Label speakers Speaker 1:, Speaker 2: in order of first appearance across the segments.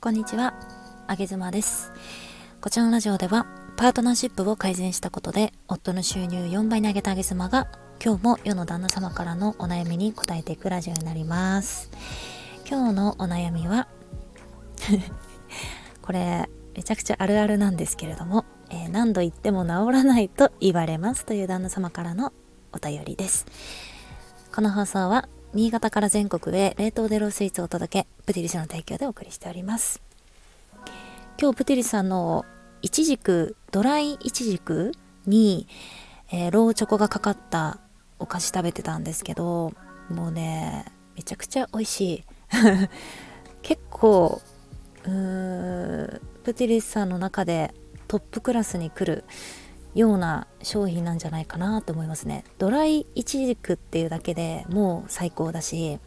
Speaker 1: こんにちは、あげずまです。こちらのラジオでは、パートナーシップを改善したことで、夫の収入4倍に上げたあげずまが、今日も世の旦那様からのお悩みに答えていくラジオになります。今日のお悩みは これ、めちゃくちゃあるあるなんですけれども、えー、何度言っても治らないと言われますという旦那様からのお便りです。この放送は新潟から全国へ冷凍デロスイーツをお届け、プティリスの提供でお送りしております。今日プティリさんのいちじく、ドライイチジクに、えー、ローチョコがかかったお菓子食べてたんですけど、もうね、めちゃくちゃ美味しい。結構、うーん、プティリスさんの中でトップクラスに来るような商品なんじゃないかなと思いますね。ドライイチジクっていうだけでもう最高だし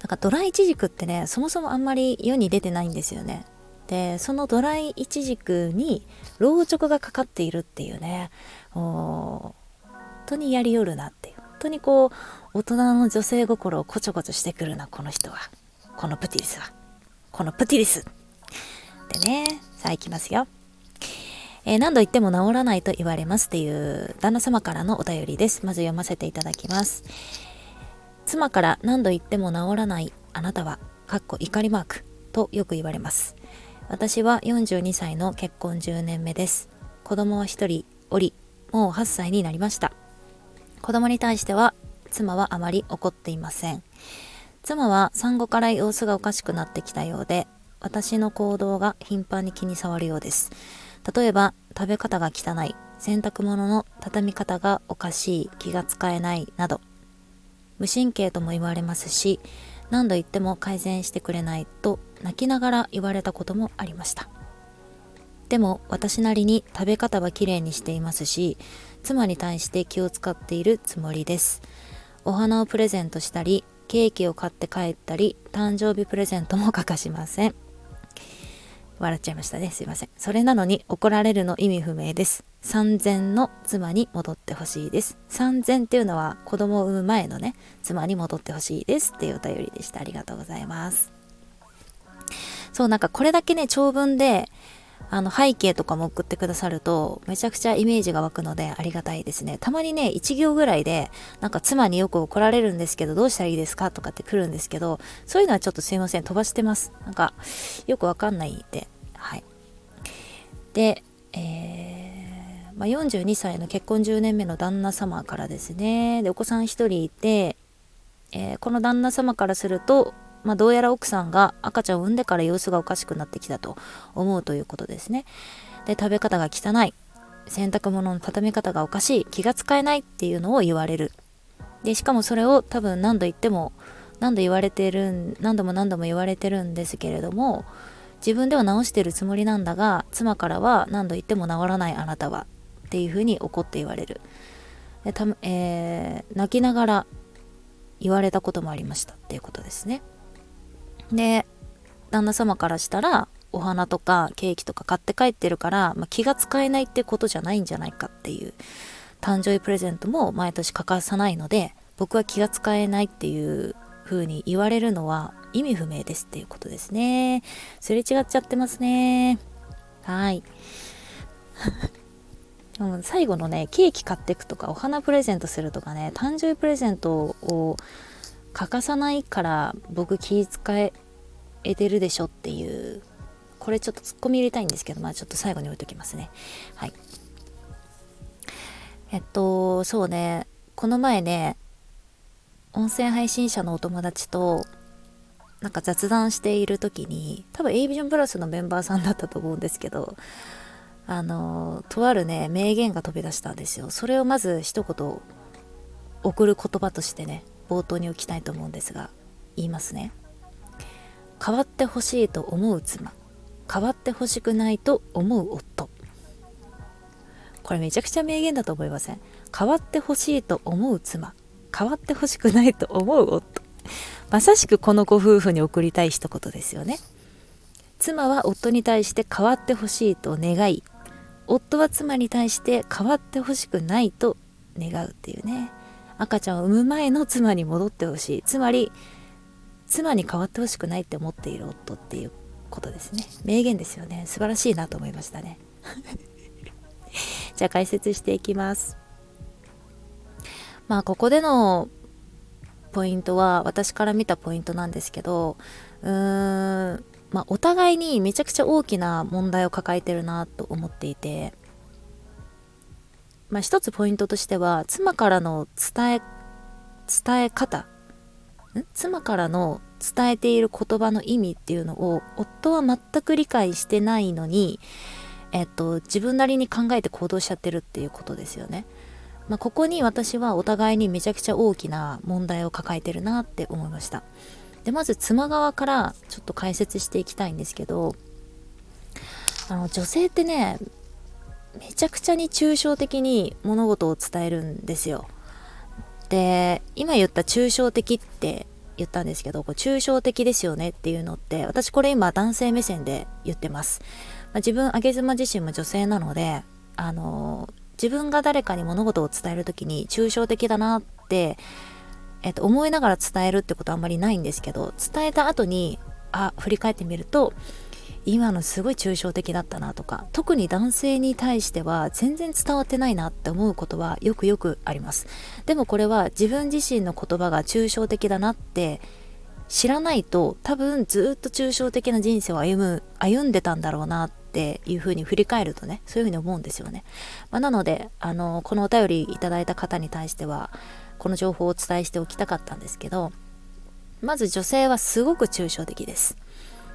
Speaker 1: なんかドライイチジクってねそもそもあんまり世に出てないんですよね。でそのドライイチジクにローチョコがかかっているっていうね本当にやりよるなっていう。本当にこう大人の女性心をこちょこちょしてくるなこの人は。このプティリスは。このプティリス。でねさあ行きますよ。えー、何度言っても治らないと言われますっていう旦那様からのお便りです。まず読ませていただきます。妻から何度言っても治らないあなたは、かっこ怒りマークとよく言われます。私は42歳の結婚10年目です。子供は1人おり、もう8歳になりました。子供に対しては、妻はあまり怒っていません。妻は産後から様子がおかしくなってきたようで、私の行動が頻繁に気に障るようです。例えば食べ方が汚い。洗濯物の畳み方がおかしい。気が使えない。など。無神経とも言われますし何度言っても改善してくれないと泣きながら言われたこともありました。でも私なりに食べ方はきれいにしていますし妻に対して気を使っているつもりです。お花をプレゼントしたりケーキを買って帰ったり誕生日プレゼントも欠かしません。笑っちゃいましたね。すいません。それなのに怒られるの意味不明です。3000の妻に戻ってほしいです。3000っていうのは子供を産む前のね、妻に戻ってほしいですっていうお便りでした。ありがとうございます。そう、なんかこれだけね、長文で、あの背景とかも送ってくださるとめちゃくちゃイメージが湧くのでありがたいですね。たまにね、1行ぐらいでなんか妻によく怒られるんですけどどうしたらいいですかとかって来るんですけどそういうのはちょっとすいません飛ばしてます。なんかよくわかんないんで。はい。で、えー、まあ、42歳の結婚10年目の旦那様からですねでお子さん1人いて、えー、この旦那様からするとまあ、どうやら奥さんが赤ちゃんを産んでから様子がおかしくなってきたと思うということですね。で、食べ方が汚い。洗濯物の畳み方がおかしい。気が使えないっていうのを言われる。で、しかもそれを多分何度言っても、何度言われてる何度も何度も言われてるんですけれども、自分では直してるつもりなんだが、妻からは何度言っても治らないあなたはっていうふうに怒って言われる。でたえー、泣きながら言われたこともありましたっていうことですね。で旦那様からしたらお花とかケーキとか買って帰ってるから、まあ、気が使えないってことじゃないんじゃないかっていう誕生日プレゼントも毎年欠かさないので僕は気が使えないっていう風に言われるのは意味不明ですっていうことですね。すれ違っちゃってますね。はい。最後のねケーキ買ってくとかお花プレゼントするとかね誕生日プレゼントを欠かさないから僕気遣え得てるでしょっていう。これちょっとツッコミ入れたいんですけどまあちょっと最後に置いときますね。はい。えっとそうね。この前ね音声配信者のお友達となんか雑談している時に多分 a ビジョンプラスのメンバーさんだったと思うんですけどあのとあるね名言が飛び出したんですよ。それをまず一言送る言葉としてね冒頭に置きたいと思うんですが言いますね。変わってほしいと思う妻。変わってほしくないと思う夫。これめちゃくちゃ名言だと思いません？変わってほしいと思う妻。変わってほしくないと思う夫。まさしくこのご夫婦に送りたい一言ですよね。妻は夫に対して変わってほしいと願い夫は妻に対して変わってほしくないと願うっていうね。赤ちゃんを産む前の妻に戻ってほしい。つまり妻に変わってほしくないって思っている夫っていうことですね。名言ですよね。素晴らしいなと思いましたね。じゃあ解説していきます。まあここでのポイントは私から見たポイントなんですけどうーんまあお互いにめちゃくちゃ大きな問題を抱えてるなと思っていてまあ一つポイントとしては妻からの伝え伝え方妻からの伝えている言葉の意味っていうのを夫は全く理解してないのにえっと、自分なりに考えて行動しちゃってるっていうことですよね。まあ、ここに私はお互いにめちゃくちゃ大きな問題を抱えてるなって思いました。でまず妻側からちょっと解説していきたいんですけどあの女性ってねめちゃくちゃに抽象的に物事を伝えるんですよ。で今言った抽象的って言ったんですけどこう抽象的ですよねっていうのって私これ今男性目線で言ってます。まあ、自分上妻自身も女性なのであの自分が誰かに物事を伝える時に抽象的だなって、えっと、思いながら伝えるってことはあんまりないんですけど伝えた後にあ振り返ってみると今のすごい抽象的だったなとか特に男性に対しては全然伝わってないなって思うことはよくよくあります。でもこれは自分自身の言葉が抽象的だなって知らないと多分ずっと抽象的な人生を歩む歩んでたんだろうなっていうふうに振り返るとねそういうふうに思うんですよね、まあ、なのであのこのお便りいただいた方に対してはこの情報をお伝えしておきたかったんですけどまず女性はすごく抽象的です。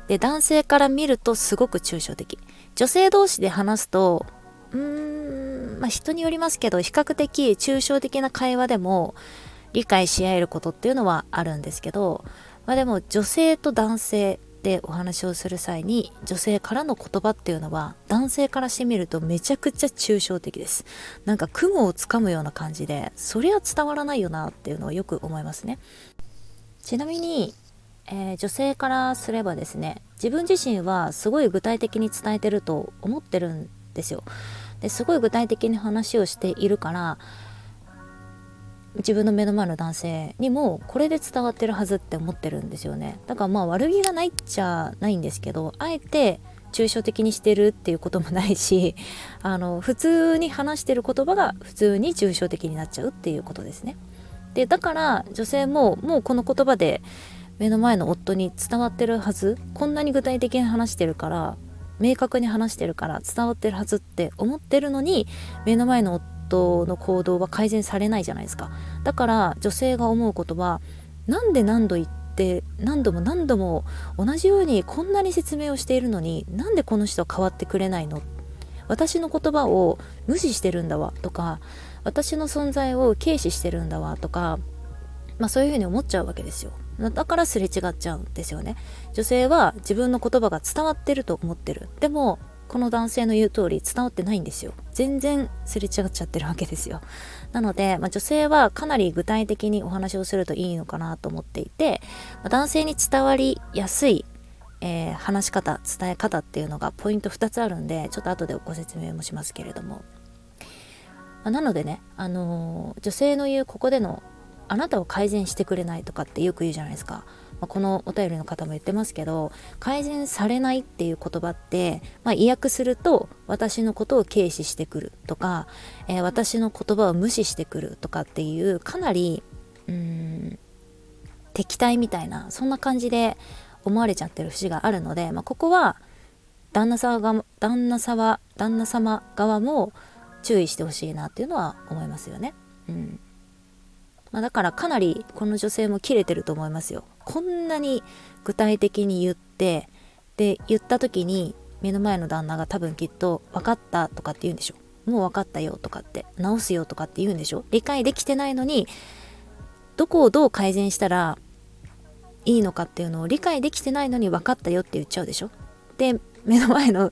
Speaker 1: で男性から見るとすごく抽象的。女性同士で話すとうーんまあ人によりますけど比較的抽象的な会話でも理解し合えることっていうのはあるんですけどまあでも女性と男性でお話をする際に女性からの言葉っていうのは男性からしてみるとめちゃくちゃ抽象的です。なんか雲をつかむような感じでそりゃ伝わらないよなっていうのをよく思いますね。ちなみに、えー、女性からすればですね自分自身はすごい具体的に伝えてると思ってるんですよ。ですごい具体的に話をしているから自分の目の前の男性にもこれで伝わってるはずって思ってるんですよね。だからまあ悪気がないっちゃないんですけどあえて抽象的にしてるっていうこともないし あの普通に話してる言葉が普通に抽象的になっちゃうっていうことですね。でだから女性ももうこの言葉で目の前の夫に伝わってるはずこんなに具体的に話してるから明確に話してるから伝わってるはずって思ってるのに目の前の夫の行動は改善されないじゃないですか。だから女性が思うことはなんで何度言って何度も何度も同じようにこんなに説明をしているのになんでこの人は変わってくれないの？私の言葉を無視してるんだわとか私の存在を軽視してるんだわとかまあそういうふうに思っちゃうわけですよ。だからすれ違っちゃうんですよね。女性は自分の言葉が伝わってると思ってる。でもこの男性の言う通り伝わってないんですよ。全然すれ違っちゃってるわけですよ。なので、まあ、女性はかなり具体的にお話をするといいのかなと思っていて、まあ、男性に伝わりやすい、えー、話し方伝え方っていうのがポイント2つあるんでちょっと後でご説明もしますけれども、まあ、なのでね、あのー、女性の言うここでのあなたを改善してくれないとかってよく言うじゃないですかまあ、このお便りの方も言ってますけど改善されないっていう言葉って、まあ、意訳すると私のことを軽視してくるとか、えー、私の言葉を無視してくるとかっていうかなりうん敵対みたいなそんな感じで思われちゃってる節があるので、まあ、ここは旦那様が旦那様旦那様側も注意してほしいなっていうのは思いますよね。うんまあ、だからかなりこの女性も切れてると思いますよ。こんなに具体的に言ってで言った時に目の前の旦那が多分きっと分かったとかって言うんでしょもう分かったよとかって直すよとかって言うんでしょ理解できてないのにどこをどう改善したらいいのかっていうのを理解できてないのに分かったよって言っちゃうでしょ。で目の前の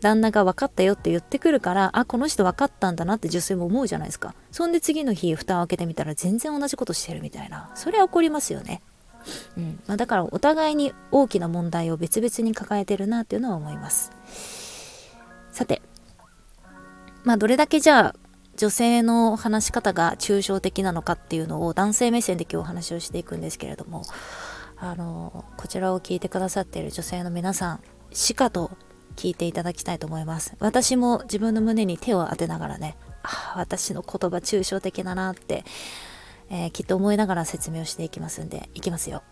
Speaker 1: 旦那が分かったよって言ってくるからあこの人分かったんだなって女性も思うじゃないですか。そんで次の日蓋を開けてみたら全然同じことしてるみたいな。それは起こりますよね。うん。まあ、だからお互いに大きな問題を別々に抱えてるなっていうのは思います。さてまあどれだけじゃあ女性の話し方が抽象的なのかっていうのを男性目線で今日お話をしていくんですけれどもあのこちらを聞いてくださっている女性の皆さんしかと聞いていただきたいと思います。私も自分の胸に手を当てながらねあ私の言葉抽象的だなって、えー、きっと思いながら説明をしていきますんでいきますよ。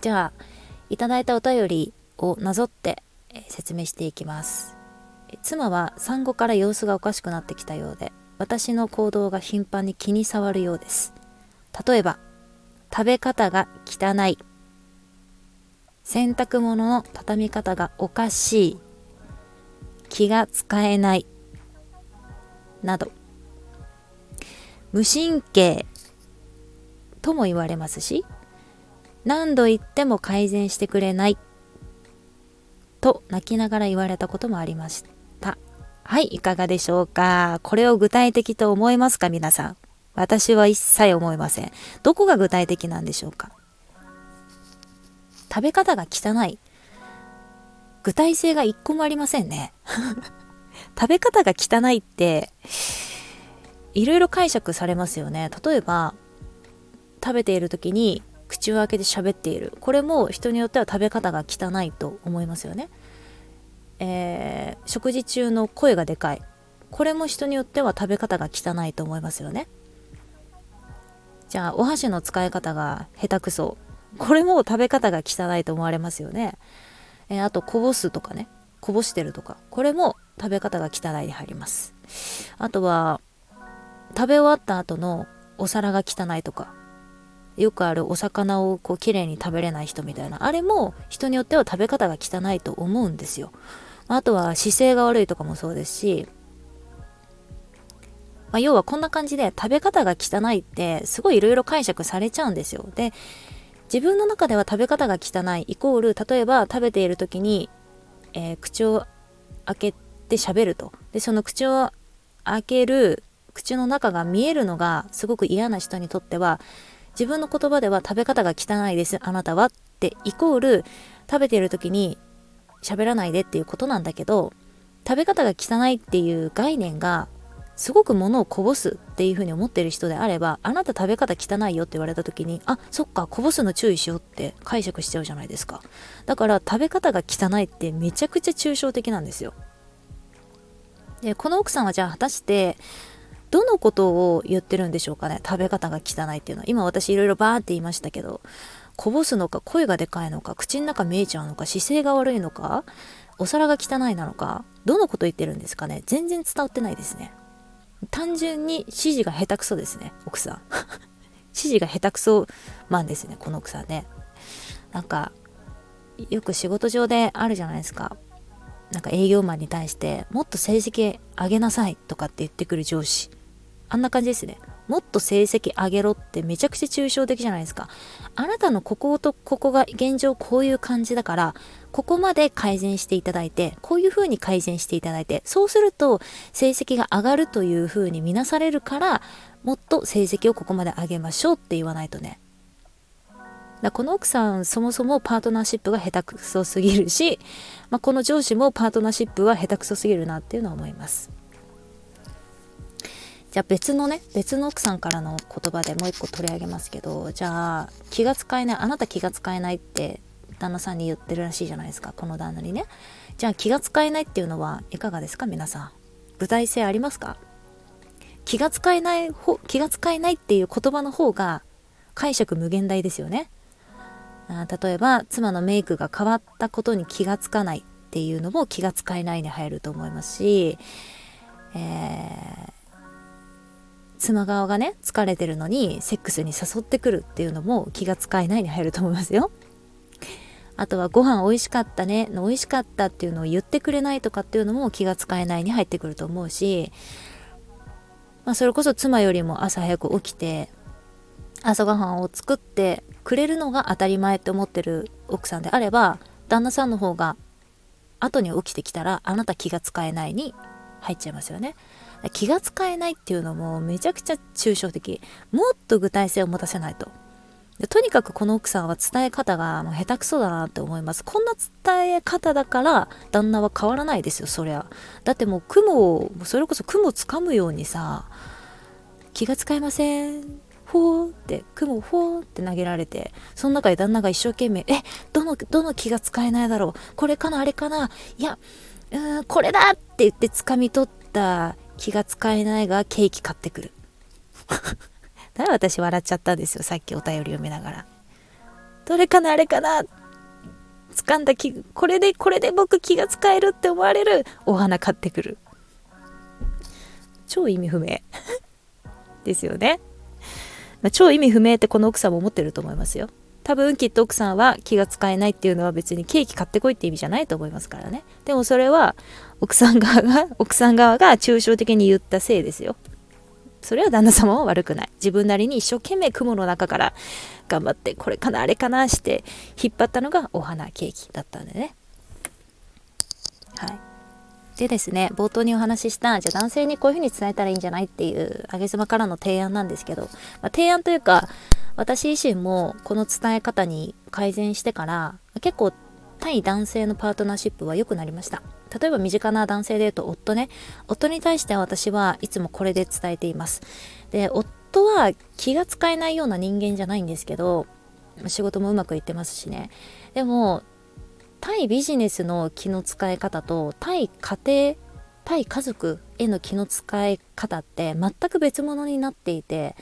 Speaker 1: じゃあいただいたお便りをなぞって、えー、説明していきます。妻は産後から様子がおかしくなってきたようで私の行動が頻繁に気に障るようです。例えば食べ方が汚い。洗濯物の畳み方がおかしい。気が使えない。など。無神経とも言われますし何度言っても改善してくれないと泣きながら言われたこともありました。はいいかがでしょうか？これを具体的と思いますか皆さん？私は一切思いません。どこが具体的なんでしょうか？食べ方が汚い。具体性が一個もありませんね。食べ方が汚いっていろいろ解釈されますよね。例えば食べている時に口を開けて喋っている。これも人によっては食べ方が汚いと思いますよね、えー、食事中の声がでかい。これも人によっては食べ方が汚いと思いますよね。じゃあお箸の使い方が下手くそ。これも食べ方が汚いと思われますよね、えー、あとこぼすとかね。こぼしてるとか。これも食べ方が汚いに入ります。あとは食べ終わった後のお皿が汚いとか。よくあるお魚をこう綺麗に食べれない人みたいな。あれも人によっては食べ方が汚いと思うんですよ。あとは姿勢が悪いとかもそうですし、まあ、要はこんな感じで食べ方が汚いってすごいいろいろ解釈されちゃうんですよ。で自分の中では食べ方が汚いイコール例えば食べている時に、えー、口を開けて喋ると。でその口を開ける口の中が見えるのがすごく嫌な人にとっては自分の言葉では食べ方が汚いですあなたはってイコール食べている時に喋らないでっていうことなんだけど食べ方が汚いっていう概念がすごく物をこぼすっていうふうに思ってる人であればあなた食べ方汚いよって言われた時にあそっかこぼすの注意しようって解釈しちゃうじゃないですか。だから食べ方が汚いってめちゃくちゃ抽象的なんですよ。でこの奥さんはじゃあ果たしてどのことを言ってるんでしょうかね？食べ方が汚いっていうのは。今私いろいろバーって言いましたけどこぼすのか声がでかいのか口の中見えちゃうのか姿勢が悪いのかお皿が汚いなのかどのこと言ってるんですかね？全然伝わってないですね。単純に指示が下手くそですね奥さん。指示が下手くそマンですねこの奥さんね。なんかよく仕事上であるじゃないですか。なんか営業マンに対してもっと成績上げなさいとかって言ってくる上司。あんな感じですね。もっと成績上げろってめちゃくちゃ抽象的じゃないですか。あなたのこことここが現状こういう感じだから、ここまで改善していただいて、こういう風に改善していただいて、そうすると成績が上がるという風に見なされるから、もっと成績をここまで上げましょうって言わないとね。だこの奥さんそもそもパートナーシップが下手くそすぎるし、まあ、この上司もパートナーシップは下手くそすぎるなっていうのは思います。じゃあ別のね別の奥さんからの言葉でもう一個取り上げますけどじゃあ気が使えないあなた気が使えないって旦那さんに言ってるらしいじゃないですかこの旦那にね。じゃあ気が使えないっていうのはいかがですか皆さん。具体性ありますか？気が使えない気が使えないっていう言葉の方が解釈無限大ですよね。あ例えば妻のメイクが変わったことに気がつかないっていうのも気が使えないに入ると思いますし、えー妻側がね疲れてるのにセックスに誘ってくるっていうのも気が使えないに入ると思いますよ。あとはご飯美味しかったねの美味しかったっていうのを言ってくれないとかっていうのも気が使えないに入ってくると思うし、まあ、それこそ妻よりも朝早く起きて朝ごはんを作ってくれるのが当たり前って思ってる奥さんであれば旦那さんの方が後に起きてきたらあなた気が使えないに入っちゃいますよね。気が使えないっていうのもめちゃくちゃ抽象的。もっと具体性を持たせないと。とにかくこの奥さんは伝え方が下手くそだなって思います。こんな伝え方だから旦那は変わらないですよそりゃ。だってもう雲をそれこそ雲つかむようにさ気が使えません。ほーって雲ほーって投げられてその中で旦那が一生懸命えどのどの気が使えないだろう。これかなあれかな。いやうーんこれだって言って掴み取った気が使えないがケーキ買ってくる。だから私笑っちゃったんですよ。さっきお便り読みながら。どれかなあれかな。掴んだ気これでこれで僕気が使えるって思われる。お花買ってくる。超意味不明。ですよね、まあ、超意味不明ってこの奥さんも思ってると思いますよ。多分きっと奥さんは気が使えないっていうのは別にケーキ買ってこいって意味じゃないと思いますからね。でもそれは奥さん側が 奥さん側が抽象的に言ったせいですよ。それは旦那様は悪くない。自分なりに一生懸命雲の中から頑張ってこれかなあれかなして引っ張ったのがお花ケーキだったんでね。はい。でですね冒頭にお話ししたじゃあ男性にこういうふうに伝えたらいいんじゃないっていうあげ妻からの提案なんですけど、まあ、提案というか私自身もこの伝え方に改善してから結構対男性のパートナーシップは良くなりました。例えば身近な男性で言うと夫ね。夫に対しては私はいつもこれで伝えています。で夫は気が使えないような人間じゃないんですけど仕事もうまくいってますしね。でも対ビジネスの気の使い方と対家庭対家族への気の使い方って全く別物になっていて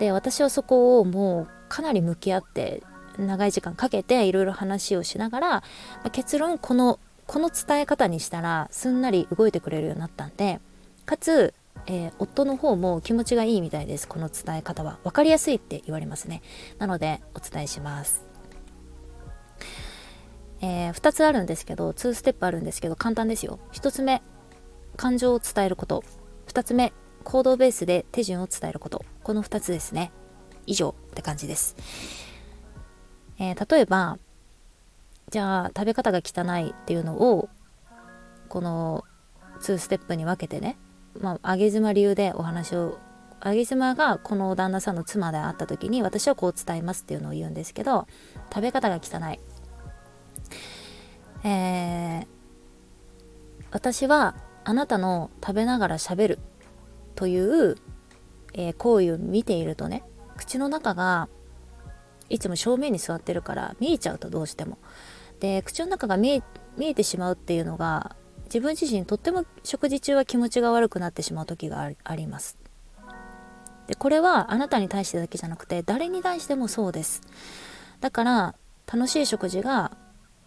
Speaker 1: で私はそこをもうかなり向き合って長い時間かけていろいろ話をしながら、まあ、結論このこの伝え方にしたらすんなり動いてくれるようになったんでかつ、えー、夫の方も気持ちがいいみたいですこの伝え方は。分かりやすいって言われますね。なのでお伝えします。えー、2つあるんですけど2ステップあるんですけど簡単ですよ。1つ目感情を伝えること。2つ目行動ベースで手順を伝えること。この2つですね。以上って感じです、えー、例えばじゃあ食べ方が汚いっていうのをこの2ステップに分けてねまあ上げ妻流でお話を上げ妻がこの旦那さんの妻であった時に私はこう伝えますっていうのを言うんですけど食べ方が汚い。えー、私はあなたの食べながら喋るという、えー、行為を見ているとね口の中がいつも正面に座ってるから見えちゃうとどうしても。で口の中が見え見えてしまうっていうのが自分自身とっても食事中は気持ちが悪くなってしまう時があります。でこれはあなたに対してだけじゃなくて誰に対してもそうです。だから楽しい食事が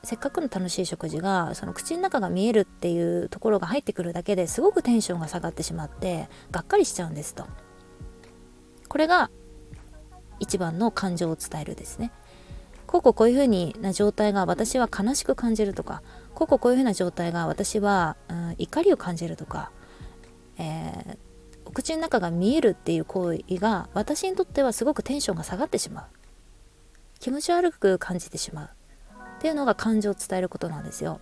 Speaker 1: せっかくの楽しい食事がその口の中が見えるっていうところが入ってくるだけですごくテンションが下がってしまってがっかりしちゃうんですと。これが一番の感情を伝えるですね。こうこうこういうふうにな状態が私は悲しく感じるとかこうこうこういうふうな状態が私は、うん、怒りを感じるとか、えー、お口の中が見えるっていう行為が私にとってはすごくテンションが下がってしまう。気持ち悪く感じてしまう。っていうのが感情を伝えることなんですよ。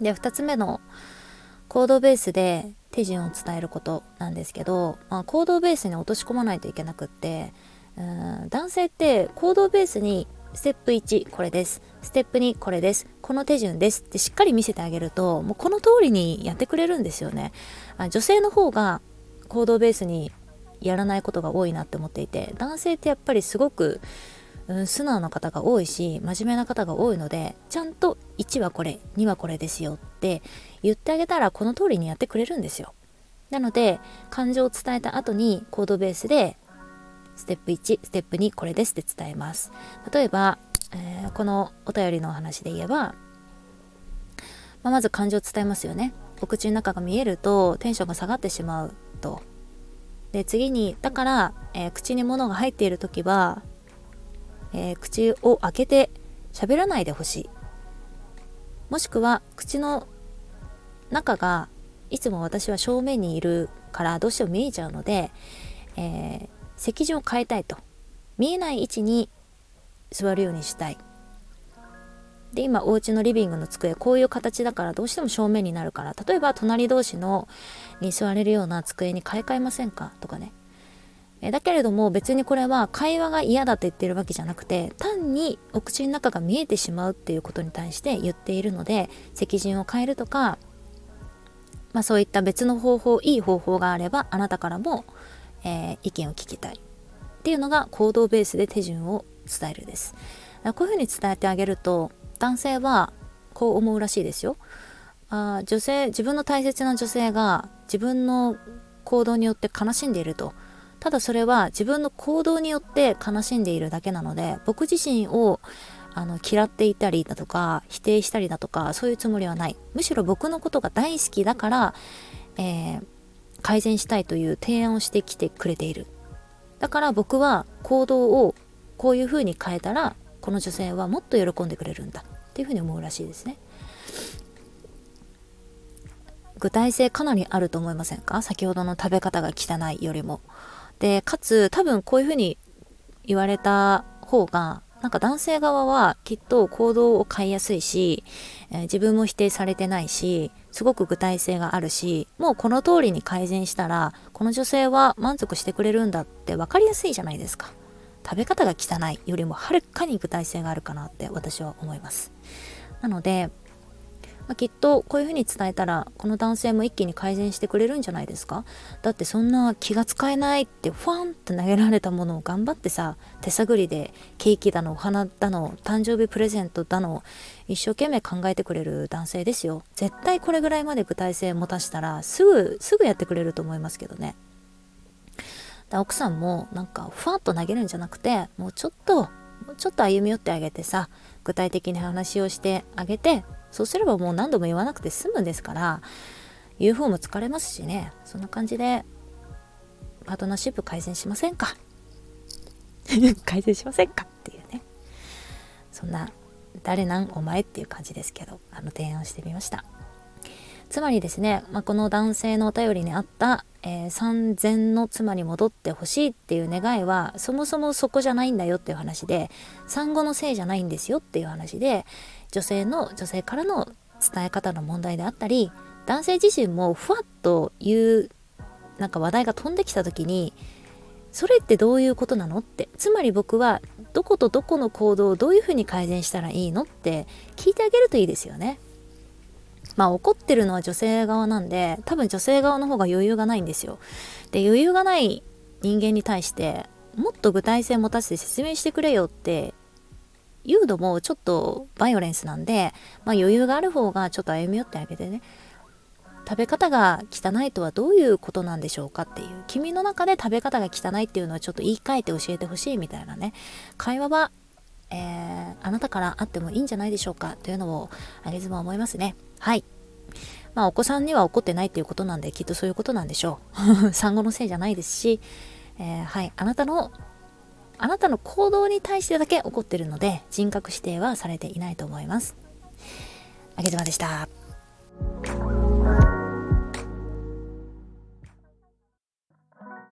Speaker 1: で2つ目の行動ベースで手順を伝えることなんですけど、まあ、行動ベースに落とし込まないといけなくってうん男性って行動ベースにステップ1これです。ステップ2これです。この手順です。ってしっかり見せてあげるともうこの通りにやってくれるんですよね。あ女性の方が行動ベースにやらないことが多いなって思っていて男性ってやっぱりすごくうん、素直な方が多いし真面目な方が多いのでちゃんと1はこれ2はこれですよって言ってあげたらこの通りにやってくれるんですよ。なので感情を伝えた後にコードベースでステップ1ステップ2これですって伝えます。例えば、えー、このお便りのお話で言えば、まあ、まず感情を伝えますよね。お口の中が見えるとテンションが下がってしまうと。で次にだから、えー、口に物が入っている時はえー、口を開けて喋らないでほしい。もしくは口の中がいつも私は正面にいるからどうしても見えちゃうので、えー、席順を変えたいと。見えない位置に座るようにしたい。で今お家のリビングの机こういう形だからどうしても正面になるから例えば隣同士のに座れるような机に買い替えませんか？とかね。えだけれども別にこれは会話が嫌だって言ってるわけじゃなくて単にお口の中が見えてしまうっていうことに対して言っているので席順を変えるとか、まあ、そういった別の方法いい方法があればあなたからも、えー、意見を聞きたいっていうのが行動ベースで手順を伝えるです。こういうふうに伝えてあげると男性はこう思うらしいですよ。あ女性自分の大切な女性が自分の行動によって悲しんでいると。ただそれは自分の行動によって悲しんでいるだけなので僕自身をあの嫌っていたりだとか否定したりだとかそういうつもりはない。むしろ僕のことが大好きだから、えー、改善したいという提案をしてきてくれている。だから僕は行動をこういうふうに変えたらこの女性はもっと喜んでくれるんだ。っていうふうに思うらしいですね。具体性かなりあると思いませんか？先ほどの食べ方が汚いよりも。でかつ多分こういうふうに言われた方がなんか男性側はきっと行動を変えやすいし、えー、自分も否定されてないし、すごく具体性があるし、もうこの通りに改善したら、この女性は満足してくれるんだって分かりやすいじゃないですか。食べ方が汚いよりもはるかに具体性があるかなって私は思います。なので、まあ、きっとこういうふうに伝えたらこの男性も一気に改善してくれるんじゃないですか？だってそんな気が使えないってファンって投げられたものを頑張ってさ手探りでケーキだのお花だの誕生日プレゼントだの一生懸命考えてくれる男性ですよ。絶対これぐらいまで具体性持たしたらすぐすぐやってくれると思いますけどね。奥さんもなんかふわっと投げるんじゃなくてもうちょっともうちょっと歩み寄ってあげてさ具体的に話をしてあげてそうすればもう何度も言わなくて済むんですから言う方も疲れますしね。そんな感じでパートナーシップ改善しませんか？改善しませんか？っていうね。そんな誰なんお前っていう感じですけどあの提案してみました。つまりですね、まあ、この男性のお便りにあった、えー、産前の妻に戻ってほしいっていう願いはそもそもそこじゃないんだよっていう話で産後のせいじゃないんですよっていう話で女性の女性からの伝え方の問題であったり男性自身もふわっと言うなんか話題が飛んできた時にそれってどういうことなのってつまり僕はどことどこの行動をどういうふうに改善したらいいのって聞いてあげるといいですよね。まあ怒ってるのは女性側なんで多分女性側の方が余裕がないんですよ。で余裕がない人間に対してもっと具体性持たせて説明してくれよって言うのもちょっとバイオレンスなんで、まあ、余裕がある方がちょっと歩み寄ってあげてね。食べ方が汚いとはどういうことなんでしょうかっていう。君の中で食べ方が汚いっていうのはちょっと言い換えて教えてほしいみたいなね。会話は、えー、あなたからあってもいいんじゃないでしょうかというのをあげずも思いますね。はい。まあ、お子さんには怒ってないっていうことなんで、きっとそういうことなんでしょう。産後のせいじゃないですし、えー、はい、あなたの、あなたの行動に対してだけ怒ってるので、人格指定はされていないと思います。あげずまでした。